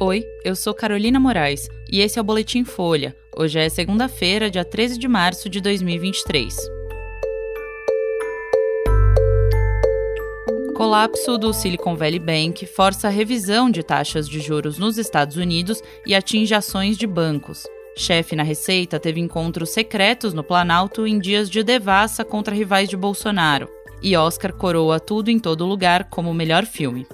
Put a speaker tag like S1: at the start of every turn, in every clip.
S1: Oi, eu sou Carolina Moraes e esse é o Boletim Folha. Hoje é segunda-feira, dia 13 de março de 2023. Colapso do Silicon Valley Bank força a revisão de taxas de juros nos Estados Unidos e atinge ações de bancos. Chefe na Receita teve encontros secretos no Planalto em dias de devassa contra rivais de Bolsonaro. E Oscar coroa tudo em todo lugar como o melhor filme.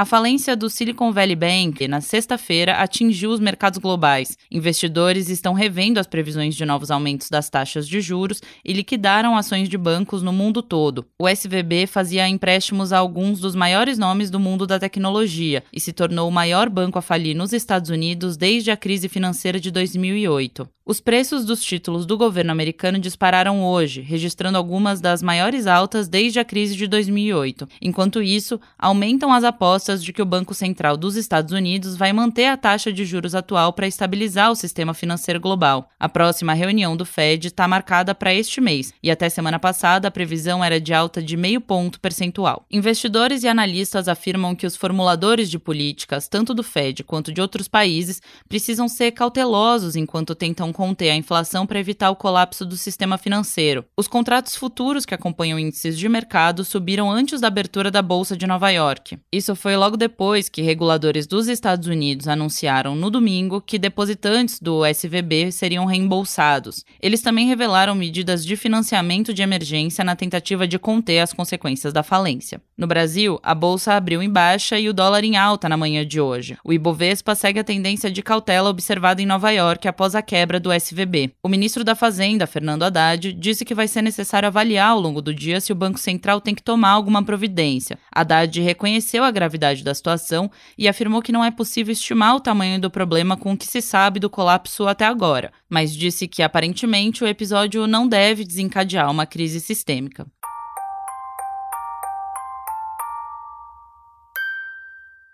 S1: A falência do Silicon Valley Bank na sexta-feira atingiu os mercados globais. Investidores estão revendo as previsões de novos aumentos das taxas de juros e liquidaram ações de bancos no mundo todo. O SVB fazia empréstimos a alguns dos maiores nomes do mundo da tecnologia e se tornou o maior banco a falir nos Estados Unidos desde a crise financeira de 2008. Os preços dos títulos do governo americano dispararam hoje, registrando algumas das maiores altas desde a crise de 2008. Enquanto isso, aumentam as apostas de que o Banco Central dos Estados Unidos vai manter a taxa de juros atual para estabilizar o sistema financeiro global. A próxima reunião do Fed está marcada para este mês, e até semana passada a previsão era de alta de meio ponto percentual. Investidores e analistas afirmam que os formuladores de políticas, tanto do Fed quanto de outros países, precisam ser cautelosos enquanto tentam conter a inflação para evitar o colapso do sistema financeiro. Os contratos futuros que acompanham índices de mercado subiram antes da abertura da Bolsa de Nova York. Isso foi logo depois que reguladores dos Estados Unidos anunciaram no domingo que depositantes do SVB seriam reembolsados. Eles também revelaram medidas de financiamento de emergência na tentativa de conter as consequências da falência. No Brasil, a bolsa abriu em baixa e o dólar em alta na manhã de hoje. O Ibovespa segue a tendência de cautela observada em Nova York após a quebra do SVB. O ministro da Fazenda, Fernando Haddad, disse que vai ser necessário avaliar ao longo do dia se o Banco Central tem que tomar alguma providência. Haddad reconheceu a gravidade da situação e afirmou que não é possível estimar o tamanho do problema com o que se sabe do colapso até agora, mas disse que aparentemente o episódio não deve desencadear uma crise sistêmica.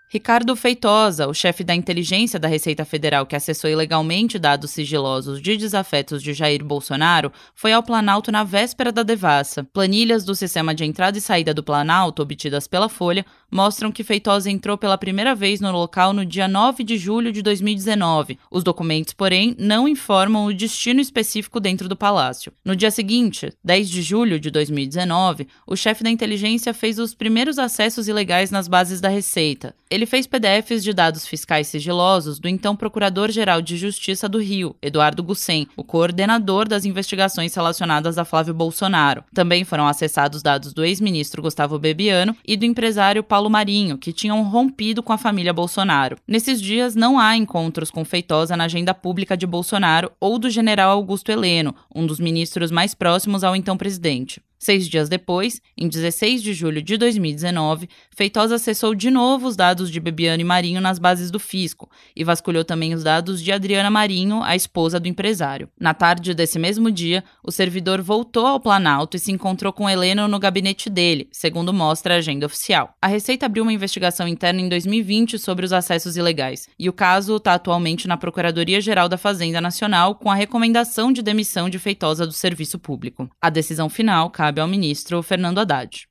S1: Ricardo Feitosa, o chefe da inteligência da Receita Federal que acessou ilegalmente dados sigilosos de desafetos de Jair Bolsonaro, foi ao Planalto na véspera da devassa. Planilhas do sistema de entrada e saída do Planalto, obtidas pela Folha, mostram que Feitosa entrou pela primeira vez no local no dia 9 de julho de 2019. Os documentos, porém, não informam o destino específico dentro do palácio. No dia seguinte, 10 de julho de 2019, o chefe da inteligência fez os primeiros acessos ilegais nas bases da Receita. Ele fez PDFs de dados fiscais sigilosos do então Procurador-Geral de Justiça do Rio, Eduardo Gussen, o coordenador das investigações relacionadas a Flávio Bolsonaro. Também foram acessados dados do ex-ministro Gustavo Bebiano e do empresário Paulo Marinho, que tinham rompido com a família Bolsonaro. Nesses dias, não há encontros com Feitosa na agenda pública de Bolsonaro ou do general Augusto Heleno, um dos ministros mais próximos ao então presidente. Seis dias depois, em 16 de julho de 2019, Feitosa acessou de novo os dados de Bebiano e Marinho nas bases do fisco e vasculhou também os dados de Adriana Marinho, a esposa do empresário. Na tarde desse mesmo dia, o servidor voltou ao Planalto e se encontrou com Heleno no gabinete dele, segundo mostra a agenda oficial. A Receita abriu uma investigação interna em 2020 sobre os acessos ilegais, e o caso está atualmente na Procuradoria-Geral da Fazenda Nacional com a recomendação de demissão de Feitosa do serviço público. A decisão final cabe cabe ao ministro Fernando Haddad.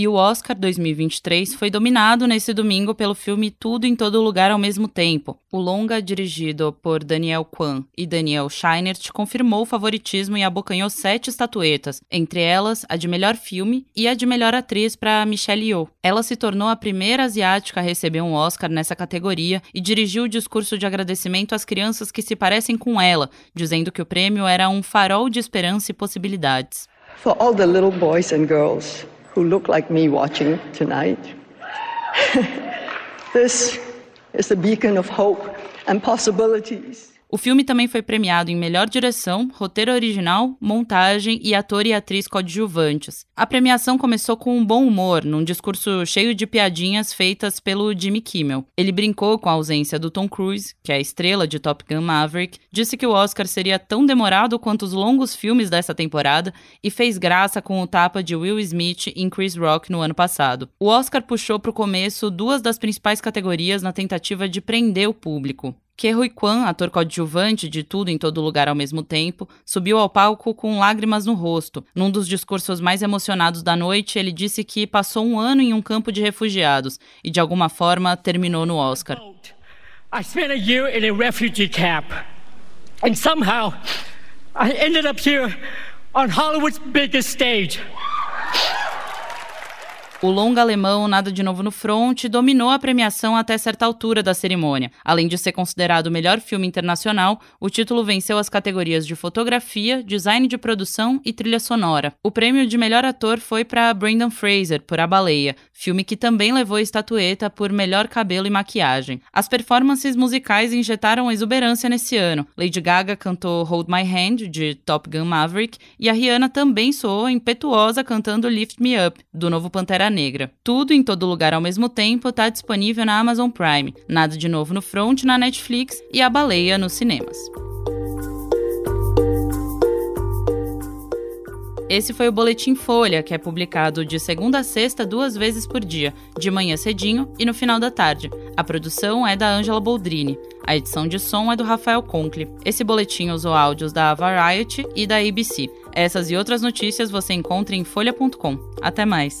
S1: E o Oscar 2023 foi dominado nesse domingo pelo filme Tudo em Todo Lugar ao Mesmo Tempo. O longa, dirigido por Daniel Kwan e Daniel Scheinert, confirmou o favoritismo e abocanhou sete estatuetas, entre elas a de melhor filme e a de melhor atriz para Michelle Yeoh. Ela se tornou a primeira asiática a receber um Oscar nessa categoria e dirigiu o discurso de agradecimento às crianças que se parecem com ela, dizendo que o prêmio era um farol de esperança e possibilidades.
S2: For all the little boys and girls who look like me watching tonight. this is a beacon of hope and possibilities.
S1: O filme também foi premiado em melhor direção, roteiro original, montagem e ator e atriz coadjuvantes. A premiação começou com um bom humor, num discurso cheio de piadinhas feitas pelo Jimmy Kimmel. Ele brincou com a ausência do Tom Cruise, que é a estrela de Top Gun Maverick, disse que o Oscar seria tão demorado quanto os longos filmes dessa temporada e fez graça com o tapa de Will Smith em Chris Rock no ano passado. O Oscar puxou para o começo duas das principais categorias na tentativa de prender o público. Ke Huy Quan, ator coadjuvante de Tudo em Todo Lugar ao mesmo tempo, subiu ao palco com lágrimas no rosto. Num dos discursos mais emocionados da noite, ele disse que passou um ano em um campo de refugiados e, de alguma forma, terminou no Oscar. I spent a year in a refugee camp. And somehow, I ended up here on Hollywood's biggest stage. O longa alemão Nada de Novo no Front dominou a premiação até certa altura da cerimônia. Além de ser considerado o melhor filme internacional, o título venceu as categorias de fotografia, design de produção e trilha sonora. O prêmio de melhor ator foi para Brendan Fraser por A Baleia, filme que também levou a estatueta por melhor cabelo e maquiagem. As performances musicais injetaram exuberância nesse ano. Lady Gaga cantou Hold My Hand de Top Gun Maverick e a Rihanna também soou impetuosa cantando Lift Me Up do novo Pantera Negra. Tudo em todo lugar ao mesmo tempo está disponível na Amazon Prime. Nada de novo no Front na Netflix e A Baleia nos cinemas. Esse foi o Boletim Folha, que é publicado de segunda a sexta duas vezes por dia, de manhã cedinho e no final da tarde. A produção é da Ângela Boldrini. A edição de som é do Rafael Conkle. Esse boletim usou áudios da Variety e da ABC. Essas e outras notícias você encontra em folha.com. Até mais!